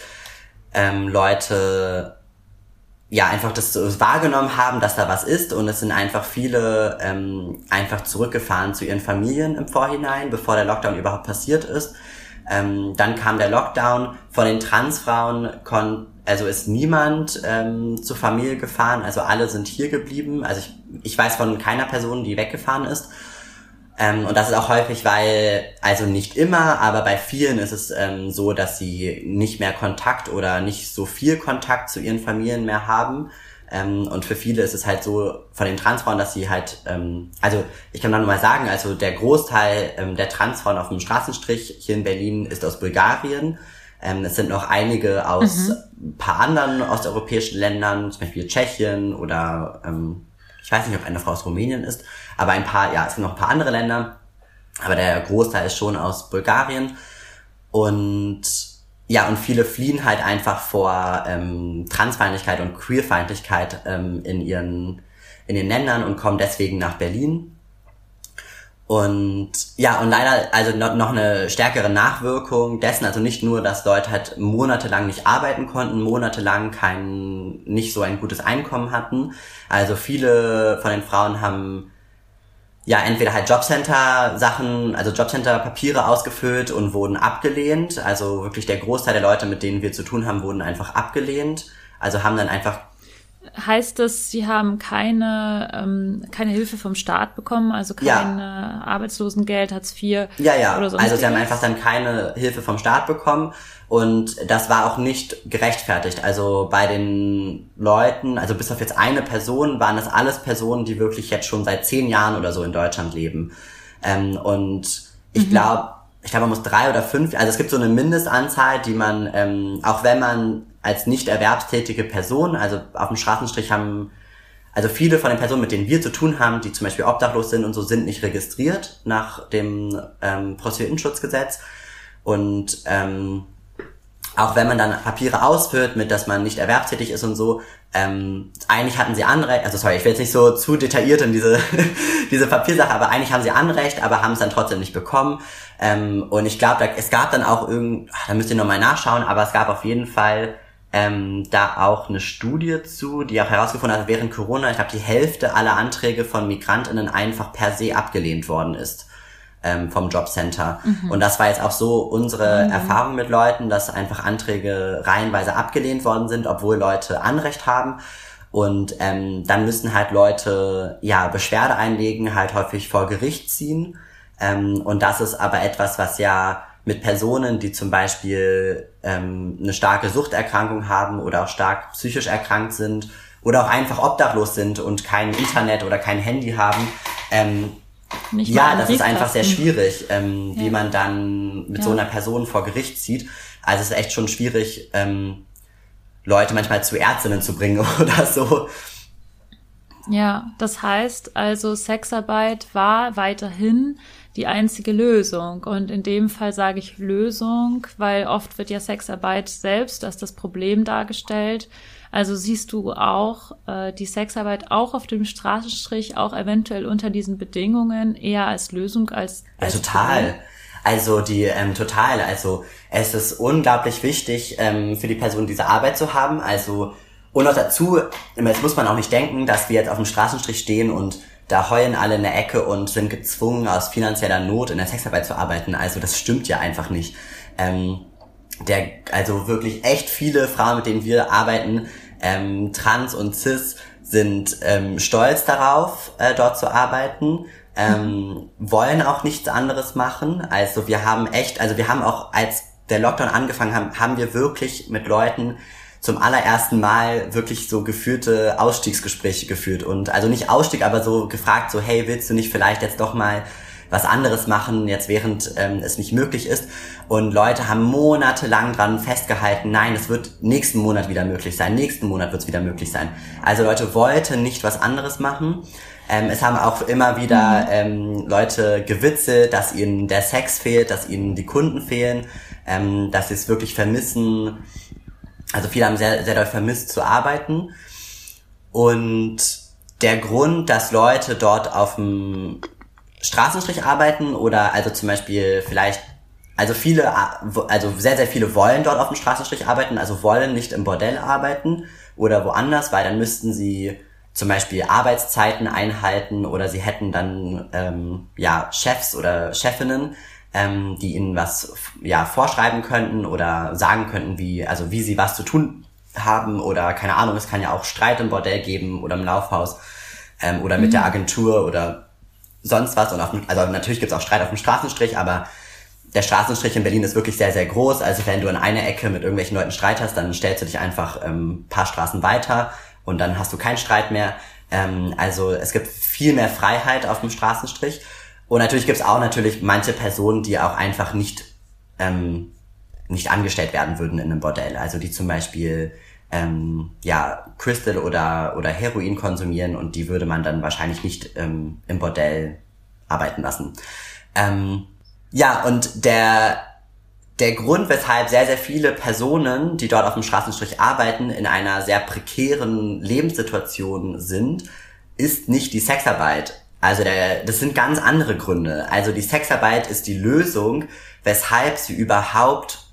ähm, Leute ja einfach das wahrgenommen haben, dass da was ist. Und es sind einfach viele ähm, einfach zurückgefahren zu ihren Familien im Vorhinein, bevor der Lockdown überhaupt passiert ist ähm, dann kam der Lockdown. Von den Transfrauen kon also ist niemand ähm, zur Familie gefahren. Also alle sind hier geblieben. Also ich, ich weiß von keiner Person, die weggefahren ist. Ähm, und das ist auch häufig, weil, also nicht immer, aber bei vielen ist es ähm, so, dass sie nicht mehr Kontakt oder nicht so viel Kontakt zu ihren Familien mehr haben. Ähm, und für viele ist es halt so von den Transfrauen, dass sie halt, ähm, also ich kann dann nur mal sagen, also der Großteil ähm, der Transfrauen auf dem Straßenstrich hier in Berlin ist aus Bulgarien. Ähm, es sind noch einige aus mhm. paar anderen osteuropäischen Ländern, zum Beispiel Tschechien oder ähm, ich weiß nicht, ob eine Frau aus Rumänien ist, aber ein paar, ja, es sind noch ein paar andere Länder. Aber der Großteil ist schon aus Bulgarien. Und ja, und viele fliehen halt einfach vor ähm, Transfeindlichkeit und Queerfeindlichkeit ähm, in ihren in den Ländern und kommen deswegen nach Berlin. Und ja, und leider also noch, noch eine stärkere Nachwirkung dessen, also nicht nur, dass Leute halt monatelang nicht arbeiten konnten, monatelang kein, nicht so ein gutes Einkommen hatten. Also viele von den Frauen haben ja, entweder halt Jobcenter-Sachen, also Jobcenter-Papiere ausgefüllt und wurden abgelehnt. Also wirklich der Großteil der Leute, mit denen wir zu tun haben, wurden einfach abgelehnt. Also haben dann einfach Heißt das, Sie haben keine, ähm, keine Hilfe vom Staat bekommen, also kein ja. Arbeitslosengeld, Hartz IV ja, ja. oder so? Also Sie haben einfach dann keine Hilfe vom Staat bekommen und das war auch nicht gerechtfertigt. Also bei den Leuten, also bis auf jetzt eine Person, waren das alles Personen, die wirklich jetzt schon seit zehn Jahren oder so in Deutschland leben. Ähm, und ich mhm. glaube, ich glaube, man muss drei oder fünf, also es gibt so eine Mindestanzahl, die man, ähm, auch wenn man als nicht erwerbstätige Person, also auf dem Straßenstrich haben, also viele von den Personen, mit denen wir zu tun haben, die zum Beispiel obdachlos sind und so, sind nicht registriert nach dem ähm, Prostituiertenschutzgesetz. Und ähm, auch wenn man dann Papiere ausfüllt, mit dass man nicht erwerbstätig ist und so, ähm, eigentlich hatten sie Anrecht, also sorry, ich will jetzt nicht so zu detailliert in diese, diese Papiersache, aber eigentlich haben sie Anrecht, aber haben es dann trotzdem nicht bekommen. Ähm, und ich glaube, es gab dann auch irgend, da müsst ihr nochmal nachschauen, aber es gab auf jeden Fall ähm, da auch eine Studie zu, die auch herausgefunden hat, während Corona, ich glaube, die Hälfte aller Anträge von MigrantInnen einfach per se abgelehnt worden ist ähm, vom Jobcenter. Mhm. Und das war jetzt auch so unsere mhm. Erfahrung mit Leuten, dass einfach Anträge reihenweise abgelehnt worden sind, obwohl Leute Anrecht haben. Und ähm, dann müssen halt Leute ja Beschwerde einlegen, halt häufig vor Gericht ziehen. Ähm, und das ist aber etwas, was ja mit Personen, die zum Beispiel ähm, eine starke Suchterkrankung haben oder auch stark psychisch erkrankt sind oder auch einfach obdachlos sind und kein Internet oder kein Handy haben, ähm, nicht ja, das ist einfach sehr schwierig, ähm, ja. wie man dann mit ja. so einer Person vor Gericht zieht. Also es ist echt schon schwierig, ähm, Leute manchmal zu Ärztinnen zu bringen oder so. Ja, das heißt also, Sexarbeit war weiterhin die einzige Lösung. Und in dem Fall sage ich Lösung, weil oft wird ja Sexarbeit selbst als das Problem dargestellt. Also siehst du auch äh, die Sexarbeit auch auf dem Straßenstrich, auch eventuell unter diesen Bedingungen eher als Lösung als. als ja, total. Problem? Also die ähm, total. Also es ist unglaublich wichtig ähm, für die Person diese Arbeit zu haben. Also und noch dazu, jetzt muss man auch nicht denken, dass wir jetzt auf dem Straßenstrich stehen und da heulen alle in der Ecke und sind gezwungen, aus finanzieller Not in der Sexarbeit zu arbeiten. Also das stimmt ja einfach nicht. Ähm, der, also wirklich echt viele Frauen, mit denen wir arbeiten, ähm, trans und cis, sind ähm, stolz darauf, äh, dort zu arbeiten, ähm, wollen auch nichts anderes machen. Also wir haben echt, also wir haben auch, als der Lockdown angefangen haben, haben wir wirklich mit Leuten zum allerersten Mal wirklich so geführte Ausstiegsgespräche geführt und also nicht Ausstieg, aber so gefragt, so hey, willst du nicht vielleicht jetzt doch mal was anderes machen, jetzt während ähm, es nicht möglich ist. Und Leute haben monatelang dran festgehalten, nein, es wird nächsten Monat wieder möglich sein, nächsten Monat wird es wieder möglich sein. Also Leute wollten nicht was anderes machen. Ähm, es haben auch immer wieder mhm. ähm, Leute gewitzelt, dass ihnen der Sex fehlt, dass ihnen die Kunden fehlen, ähm, dass sie es wirklich vermissen, also viele haben sehr, sehr doll vermisst zu arbeiten. Und der Grund, dass Leute dort auf dem Straßenstrich arbeiten oder also zum Beispiel vielleicht, also viele, also sehr, sehr viele wollen dort auf dem Straßenstrich arbeiten, also wollen nicht im Bordell arbeiten oder woanders, weil dann müssten sie zum Beispiel Arbeitszeiten einhalten oder sie hätten dann ähm, ja Chefs oder Chefinnen, ähm, die ihnen was ja vorschreiben könnten oder sagen könnten, wie also wie sie was zu tun haben oder keine Ahnung, es kann ja auch Streit im Bordell geben oder im Laufhaus ähm, oder mit mhm. der Agentur oder sonst was und auf also natürlich gibt's auch Streit auf dem Straßenstrich, aber der Straßenstrich in Berlin ist wirklich sehr, sehr groß. Also wenn du in einer Ecke mit irgendwelchen Leuten Streit hast, dann stellst du dich einfach ähm, paar Straßen weiter und dann hast du keinen Streit mehr. Ähm, also es gibt viel mehr Freiheit auf dem Straßenstrich. Und natürlich gibt's auch natürlich manche Personen, die auch einfach nicht, ähm, nicht angestellt werden würden in einem Bordell. Also die zum Beispiel ähm, ja, Crystal oder, oder Heroin konsumieren und die würde man dann wahrscheinlich nicht ähm, im Bordell arbeiten lassen. Ähm, ja, und der, der Grund, weshalb sehr, sehr viele Personen, die dort auf dem Straßenstrich arbeiten, in einer sehr prekären Lebenssituation sind, ist nicht die Sexarbeit. Also der, das sind ganz andere Gründe. Also die Sexarbeit ist die Lösung, weshalb sie überhaupt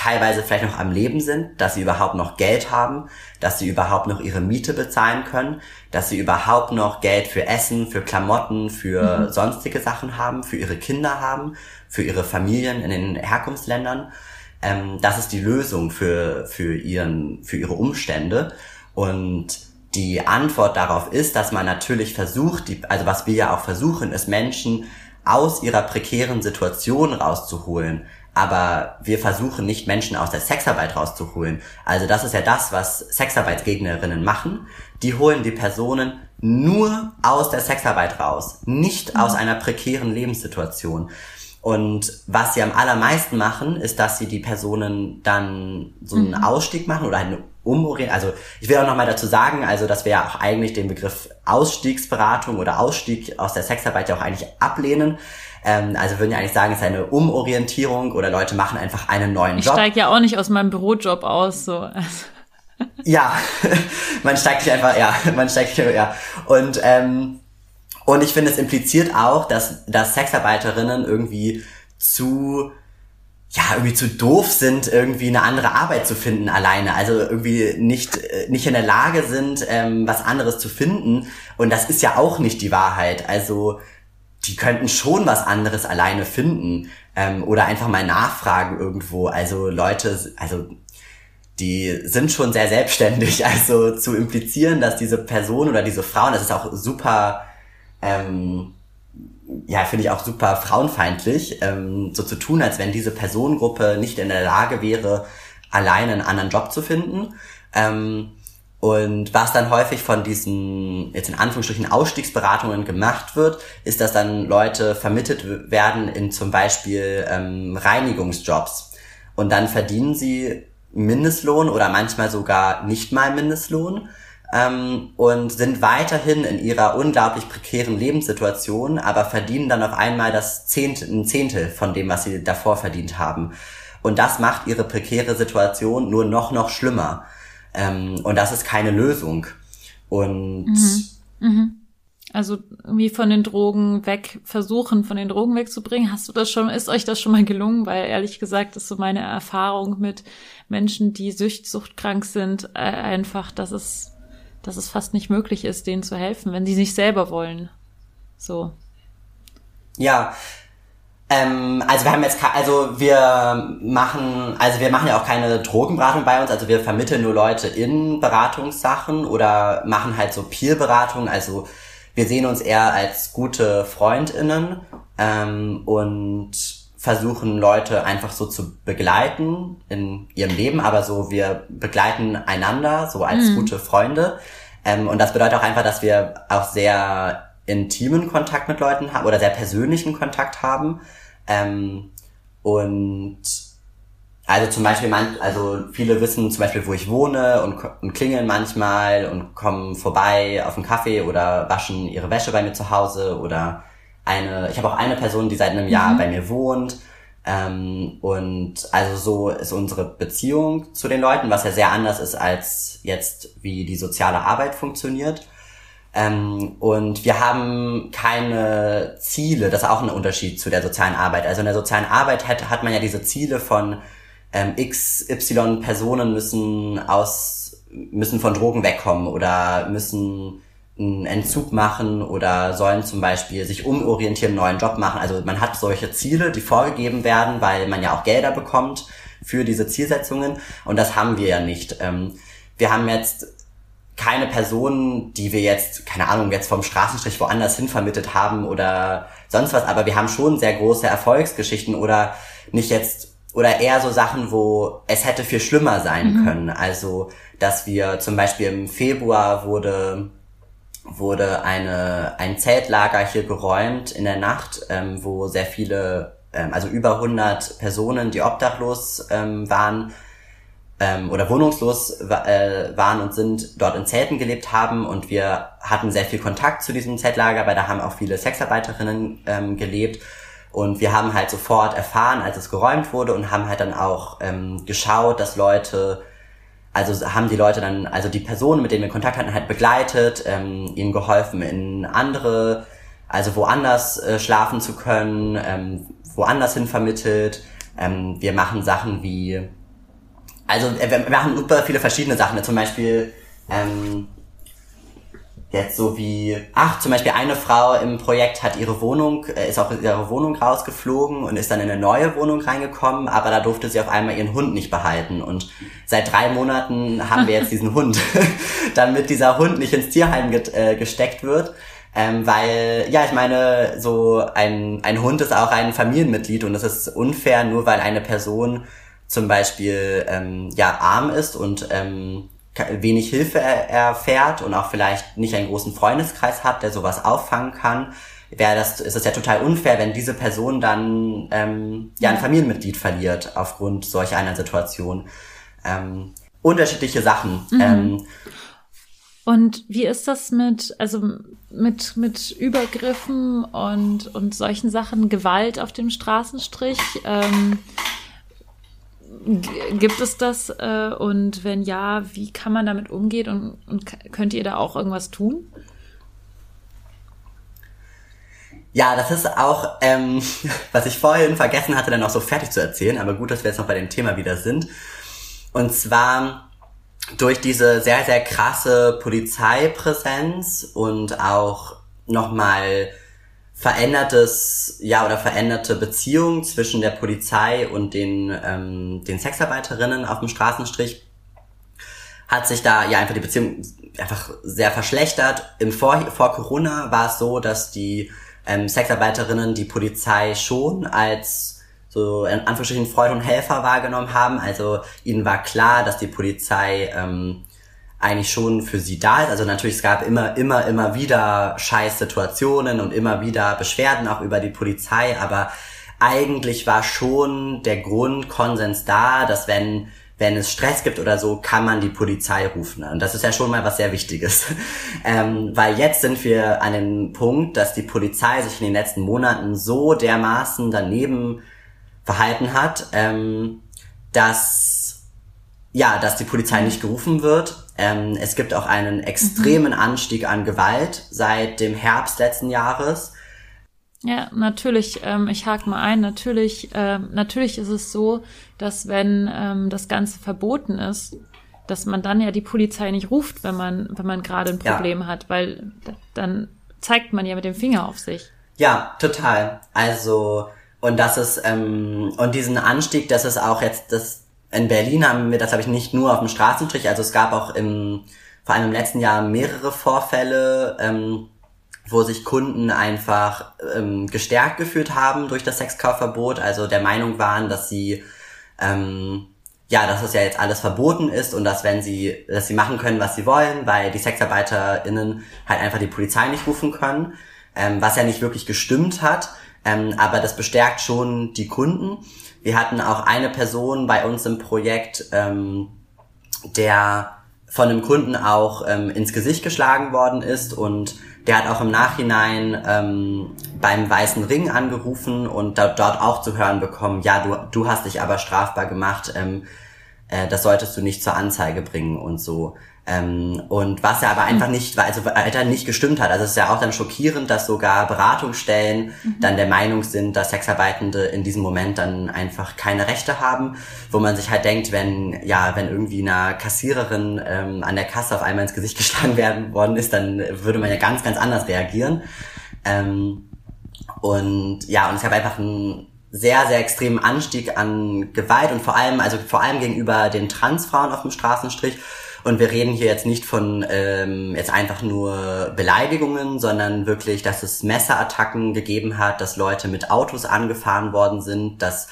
teilweise vielleicht noch am Leben sind, dass sie überhaupt noch Geld haben, dass sie überhaupt noch ihre Miete bezahlen können, dass sie überhaupt noch Geld für Essen, für Klamotten, für mhm. sonstige Sachen haben, für ihre Kinder haben, für ihre Familien in den Herkunftsländern. Ähm, das ist die Lösung für, für, ihren, für ihre Umstände. Und die Antwort darauf ist, dass man natürlich versucht, die, also was wir ja auch versuchen, ist Menschen aus ihrer prekären Situation rauszuholen. Aber wir versuchen nicht Menschen aus der Sexarbeit rauszuholen. Also das ist ja das, was Sexarbeitsgegnerinnen machen. Die holen die Personen nur aus der Sexarbeit raus, nicht aus einer prekären Lebenssituation. Und was sie am allermeisten machen, ist, dass sie die Personen dann so einen mhm. Ausstieg machen oder eine Umorientierung. Also ich will auch nochmal dazu sagen, also dass wir ja auch eigentlich den Begriff Ausstiegsberatung oder Ausstieg aus der Sexarbeit ja auch eigentlich ablehnen. Ähm, also würden ja eigentlich sagen, es ist eine Umorientierung oder Leute machen einfach einen neuen ich Job. Ich steige ja auch nicht aus meinem Bürojob aus, so. ja, man steigt nicht einfach, ja, man steigt, ja. Und ähm, und ich finde, es impliziert auch, dass, dass Sexarbeiterinnen irgendwie zu, ja, irgendwie zu doof sind, irgendwie eine andere Arbeit zu finden alleine. Also irgendwie nicht, äh, nicht in der Lage sind, ähm, was anderes zu finden. Und das ist ja auch nicht die Wahrheit. Also, die könnten schon was anderes alleine finden. Ähm, oder einfach mal nachfragen irgendwo. Also Leute, also die sind schon sehr selbstständig. Also zu implizieren, dass diese Person oder diese Frauen, das ist auch super ähm, ja, finde ich auch super frauenfeindlich, ähm, so zu tun, als wenn diese Personengruppe nicht in der Lage wäre, alleine einen anderen Job zu finden. Ähm, und was dann häufig von diesen, jetzt in Anführungsstrichen, Ausstiegsberatungen gemacht wird, ist, dass dann Leute vermittelt werden in zum Beispiel ähm, Reinigungsjobs. Und dann verdienen sie Mindestlohn oder manchmal sogar nicht mal Mindestlohn ähm, und sind weiterhin in ihrer unglaublich prekären Lebenssituation, aber verdienen dann auf einmal das Zehntel, ein Zehntel von dem, was sie davor verdient haben. Und das macht ihre prekäre Situation nur noch, noch schlimmer. Ähm, und das ist keine Lösung. Und Mhm. Mhm. Also irgendwie von den Drogen weg, versuchen von den Drogen wegzubringen. Hast du das schon, ist euch das schon mal gelungen? Weil ehrlich gesagt ist so meine Erfahrung mit Menschen, die süchtsuchtkrank sind, äh, einfach, dass es, dass es fast nicht möglich ist, denen zu helfen, wenn die nicht selber wollen. So. Ja, ähm, also wir haben jetzt, also wir machen, also wir machen ja auch keine Drogenberatung bei uns, also wir vermitteln nur Leute in Beratungssachen oder machen halt so Peer-Beratung, also wir sehen uns eher als gute FreundInnen ähm, und versuchen Leute einfach so zu begleiten in ihrem Leben, aber so wir begleiten einander so als gute Freunde. Ähm, und das bedeutet auch einfach, dass wir auch sehr intimen Kontakt mit Leuten haben oder sehr persönlichen Kontakt haben. Ähm, und also zum Beispiel, man, also viele wissen zum Beispiel, wo ich wohne und, und klingeln manchmal und kommen vorbei auf einen Kaffee oder waschen ihre Wäsche bei mir zu Hause oder eine, ich habe auch eine Person, die seit einem Jahr bei mir wohnt. Ähm, und also so ist unsere Beziehung zu den Leuten, was ja sehr anders ist als jetzt, wie die soziale Arbeit funktioniert. Ähm, und wir haben keine Ziele, das ist auch ein Unterschied zu der sozialen Arbeit. Also in der sozialen Arbeit hat, hat man ja diese Ziele von ähm, x, y Personen müssen aus, müssen von Drogen wegkommen oder müssen einen Entzug machen oder sollen zum Beispiel sich umorientieren, einen neuen Job machen. Also man hat solche Ziele, die vorgegeben werden, weil man ja auch Gelder bekommt für diese Zielsetzungen und das haben wir ja nicht. Ähm, wir haben jetzt keine Personen, die wir jetzt, keine Ahnung, jetzt vom Straßenstrich woanders hin vermittelt haben oder sonst was, aber wir haben schon sehr große Erfolgsgeschichten oder nicht jetzt, oder eher so Sachen, wo es hätte viel schlimmer sein können. Also, dass wir zum Beispiel im Februar wurde, wurde eine, ein Zeltlager hier geräumt in der Nacht, ähm, wo sehr viele, ähm, also über 100 Personen, die obdachlos ähm, waren, ähm, oder wohnungslos äh, waren und sind, dort in Zelten gelebt haben. Und wir hatten sehr viel Kontakt zu diesem Zeltlager, weil da haben auch viele Sexarbeiterinnen ähm, gelebt. Und wir haben halt sofort erfahren, als es geräumt wurde und haben halt dann auch ähm, geschaut, dass Leute, also haben die Leute dann, also die Personen, mit denen wir Kontakt hatten, halt begleitet, ähm, ihnen geholfen, in andere, also woanders äh, schlafen zu können, ähm, woanders hin vermittelt. Ähm, wir machen Sachen wie also äh, wir machen super viele verschiedene Sachen. Zum Beispiel ähm, jetzt so wie, ach, zum Beispiel eine Frau im Projekt hat ihre Wohnung, äh, ist auch ihre Wohnung rausgeflogen und ist dann in eine neue Wohnung reingekommen, aber da durfte sie auf einmal ihren Hund nicht behalten. Und seit drei Monaten haben wir jetzt diesen Hund, damit dieser Hund nicht ins Tierheim get, äh, gesteckt wird. Ähm, weil, ja, ich meine, so ein, ein Hund ist auch ein Familienmitglied und es ist unfair, nur weil eine Person zum Beispiel ähm, ja arm ist und ähm, wenig Hilfe er erfährt und auch vielleicht nicht einen großen Freundeskreis hat, der sowas auffangen kann, wäre das ist es ja total unfair, wenn diese Person dann ähm, ja ein Familienmitglied verliert aufgrund solch einer Situation. Ähm, unterschiedliche Sachen. Ähm, Und wie ist das mit, also mit, mit Übergriffen und, und solchen Sachen, Gewalt auf dem Straßenstrich? Ähm, gibt es das? Äh, und wenn ja, wie kann man damit umgehen und, und könnt ihr da auch irgendwas tun? Ja, das ist auch, ähm, was ich vorhin vergessen hatte, dann noch so fertig zu erzählen, aber gut, dass wir jetzt noch bei dem Thema wieder sind. Und zwar durch diese sehr, sehr krasse Polizeipräsenz und auch nochmal verändertes, ja, oder veränderte Beziehung zwischen der Polizei und den, ähm, den Sexarbeiterinnen auf dem Straßenstrich hat sich da ja einfach die Beziehung einfach sehr verschlechtert. Im vor, vor Corona war es so, dass die ähm, Sexarbeiterinnen die Polizei schon als so in Anführungsstrichen Freund und Helfer wahrgenommen haben. Also ihnen war klar, dass die Polizei ähm, eigentlich schon für sie da ist. Also natürlich, es gab immer, immer, immer wieder Scheißsituationen und immer wieder Beschwerden auch über die Polizei, aber eigentlich war schon der Grundkonsens da, dass wenn wenn es Stress gibt oder so, kann man die Polizei rufen. Und das ist ja schon mal was sehr Wichtiges. ähm, weil jetzt sind wir an dem Punkt, dass die Polizei sich in den letzten Monaten so dermaßen daneben verhalten hat, ähm, dass ja, dass die Polizei nicht gerufen wird. Ähm, es gibt auch einen extremen Anstieg an Gewalt seit dem Herbst letzten Jahres. Ja, natürlich, ähm, ich hake mal ein, natürlich, ähm, natürlich ist es so, dass wenn ähm, das Ganze verboten ist, dass man dann ja die Polizei nicht ruft, wenn man, wenn man gerade ein Problem ja. hat, weil dann zeigt man ja mit dem Finger auf sich. Ja, total. Also, und das ist, ähm, und diesen Anstieg, das ist auch jetzt, das, in Berlin haben wir das, habe ich nicht nur auf dem Straßenstrich, also es gab auch im, vor allem im letzten Jahr mehrere Vorfälle, ähm, wo sich Kunden einfach ähm, gestärkt gefühlt haben durch das Sexkaufverbot, also der Meinung waren, dass sie ähm, ja, dass es ja jetzt alles verboten ist und dass wenn sie, dass sie machen können, was sie wollen, weil die SexarbeiterInnen halt einfach die Polizei nicht rufen können, ähm, was ja nicht wirklich gestimmt hat, ähm, aber das bestärkt schon die Kunden. Wir hatten auch eine Person bei uns im Projekt, ähm, der von einem Kunden auch ähm, ins Gesicht geschlagen worden ist und der hat auch im Nachhinein ähm, beim Weißen Ring angerufen und dort, dort auch zu hören bekommen, ja, du, du hast dich aber strafbar gemacht, ähm, äh, das solltest du nicht zur Anzeige bringen und so. Ähm, und was er aber einfach nicht, also Alter nicht gestimmt hat. Also es ist ja auch dann schockierend, dass sogar Beratungsstellen mhm. dann der Meinung sind, dass Sexarbeitende in diesem Moment dann einfach keine Rechte haben, wo man sich halt denkt, wenn ja, wenn irgendwie einer Kassiererin ähm, an der Kasse auf einmal ins Gesicht geschlagen werden worden ist, dann würde man ja ganz, ganz anders reagieren. Ähm, und ja, und es gab einfach einen sehr, sehr extremen Anstieg an Gewalt und vor allem, also vor allem gegenüber den Transfrauen auf dem Straßenstrich und wir reden hier jetzt nicht von ähm, jetzt einfach nur Beleidigungen, sondern wirklich, dass es Messerattacken gegeben hat, dass Leute mit Autos angefahren worden sind, dass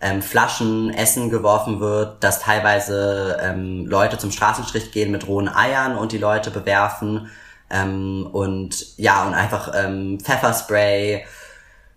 ähm, Flaschen, Essen geworfen wird, dass teilweise ähm, Leute zum Straßenstrich gehen mit rohen Eiern und die Leute bewerfen. Ähm, und ja und einfach ähm, Pfefferspray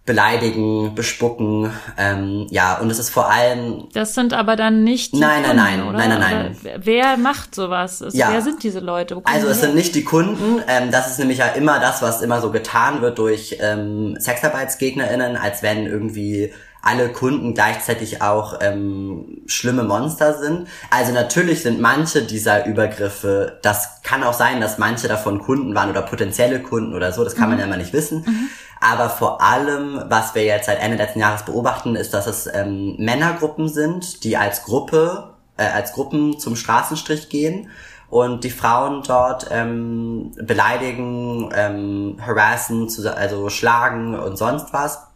beleidigen, bespucken, ähm, ja, und es ist vor allem. Das sind aber dann nicht die nein, Kunden, nein, nein, oder? nein, nein, nein, nein. Wer macht sowas? Ja. Wer sind diese Leute? Also es sind nicht die Kunden. Ähm, das ist nämlich ja immer das, was immer so getan wird durch ähm, SexarbeitsgegnerInnen, als wenn irgendwie alle Kunden gleichzeitig auch ähm, schlimme Monster sind. Also natürlich sind manche dieser Übergriffe, das kann auch sein, dass manche davon Kunden waren oder potenzielle Kunden oder so, das kann mhm. man ja immer nicht wissen. Mhm. Aber vor allem, was wir jetzt seit Ende letzten Jahres beobachten, ist, dass es ähm, Männergruppen sind, die als Gruppe, äh, als Gruppen zum Straßenstrich gehen und die Frauen dort ähm, beleidigen, ähm, harassen, also schlagen und sonst was.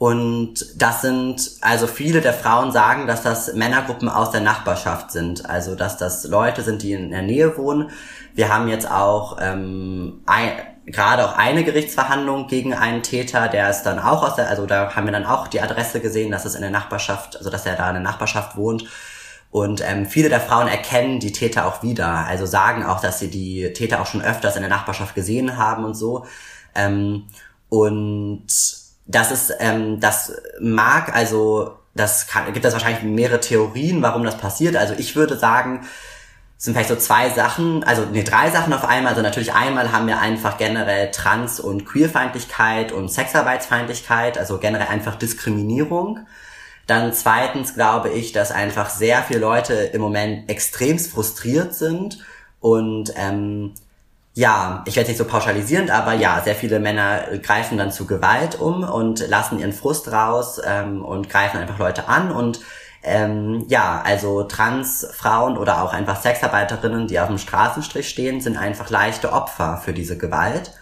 Und das sind, also viele der Frauen sagen, dass das Männergruppen aus der Nachbarschaft sind. Also dass das Leute sind, die in der Nähe wohnen. Wir haben jetzt auch ähm, ein, gerade auch eine Gerichtsverhandlung gegen einen Täter, der ist dann auch aus der, also da haben wir dann auch die Adresse gesehen, dass es in der Nachbarschaft, also dass er da in der Nachbarschaft wohnt. Und ähm, viele der Frauen erkennen die Täter auch wieder, also sagen auch, dass sie die Täter auch schon öfters in der Nachbarschaft gesehen haben und so. Ähm, und das ist, ähm, das mag, also das kann, gibt es wahrscheinlich mehrere Theorien, warum das passiert. Also ich würde sagen, sind vielleicht so zwei Sachen, also nee, drei Sachen auf einmal. Also natürlich einmal haben wir einfach generell Trans- und Queerfeindlichkeit und Sexarbeitsfeindlichkeit, also generell einfach Diskriminierung. Dann zweitens glaube ich, dass einfach sehr viele Leute im Moment extremst frustriert sind und ähm, ja, ich werde nicht so pauschalisierend, aber ja, sehr viele Männer greifen dann zu Gewalt um und lassen ihren Frust raus ähm, und greifen einfach Leute an und ähm, ja, also Transfrauen oder auch einfach Sexarbeiterinnen, die auf dem Straßenstrich stehen, sind einfach leichte Opfer für diese Gewalt.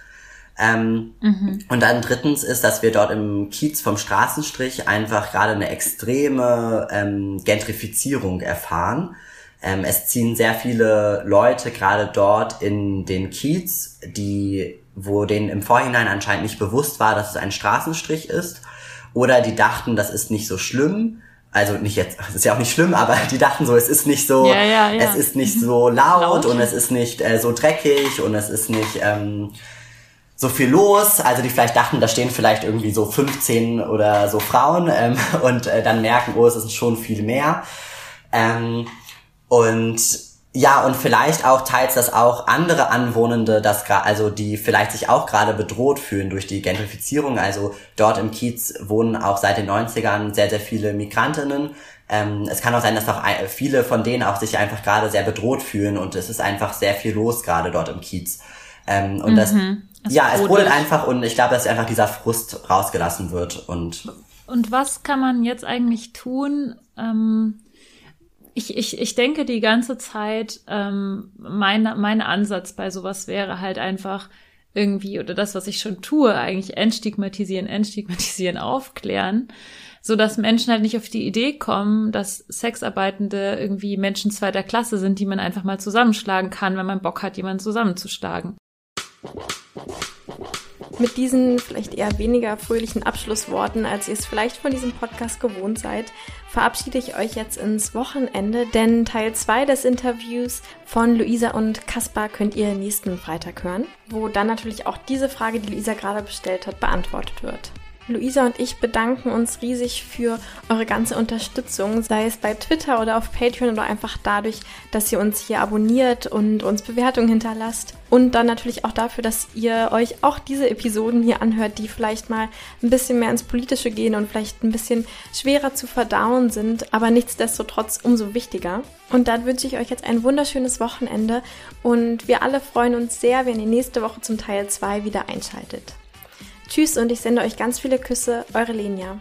Ähm, mhm. Und dann drittens ist, dass wir dort im Kiez vom Straßenstrich einfach gerade eine extreme ähm, Gentrifizierung erfahren. Ähm, es ziehen sehr viele Leute gerade dort in den Kiez, die, wo denen im Vorhinein anscheinend nicht bewusst war, dass es ein Straßenstrich ist. Oder die dachten, das ist nicht so schlimm also nicht jetzt, es ist ja auch nicht schlimm, aber die dachten so, es ist nicht so, ja, ja, ja. es ist nicht so laut, laut, und es ist nicht äh, so dreckig und es ist nicht ähm, so viel los. Also die vielleicht dachten, da stehen vielleicht irgendwie so 15 oder so Frauen ähm, und äh, dann merken, oh, es ist schon viel mehr. Ähm, und ja, und vielleicht auch teils, dass auch andere Anwohnende, das also die vielleicht sich auch gerade bedroht fühlen durch die Gentrifizierung. Also dort im Kiez wohnen auch seit den 90ern sehr, sehr viele Migrantinnen. Ähm, es kann auch sein, dass auch viele von denen auch sich einfach gerade sehr bedroht fühlen und es ist einfach sehr viel los gerade dort im Kiez. Ähm, und das, Es ja, es brodelt. brodelt einfach und ich glaube, dass einfach dieser Frust rausgelassen wird und Und was kann man jetzt eigentlich tun? Ähm, ich, ich, ich denke die ganze Zeit, ähm, mein, mein Ansatz bei sowas wäre halt einfach irgendwie, oder das, was ich schon tue, eigentlich entstigmatisieren, entstigmatisieren, aufklären, so dass Menschen halt nicht auf die Idee kommen, dass Sexarbeitende irgendwie Menschen zweiter Klasse sind, die man einfach mal zusammenschlagen kann, wenn man Bock hat, jemanden zusammenzuschlagen. Mit diesen vielleicht eher weniger fröhlichen Abschlussworten, als ihr es vielleicht von diesem Podcast gewohnt seid, verabschiede ich euch jetzt ins Wochenende, denn Teil 2 des Interviews von Luisa und Kaspar könnt ihr nächsten Freitag hören, wo dann natürlich auch diese Frage, die Luisa gerade bestellt hat, beantwortet wird. Luisa und ich bedanken uns riesig für eure ganze Unterstützung, sei es bei Twitter oder auf Patreon oder einfach dadurch, dass ihr uns hier abonniert und uns Bewertungen hinterlasst. Und dann natürlich auch dafür, dass ihr euch auch diese Episoden hier anhört, die vielleicht mal ein bisschen mehr ins Politische gehen und vielleicht ein bisschen schwerer zu verdauen sind, aber nichtsdestotrotz umso wichtiger. Und dann wünsche ich euch jetzt ein wunderschönes Wochenende und wir alle freuen uns sehr, wenn ihr nächste Woche zum Teil 2 wieder einschaltet. Tschüss und ich sende euch ganz viele Küsse, eure Lenia.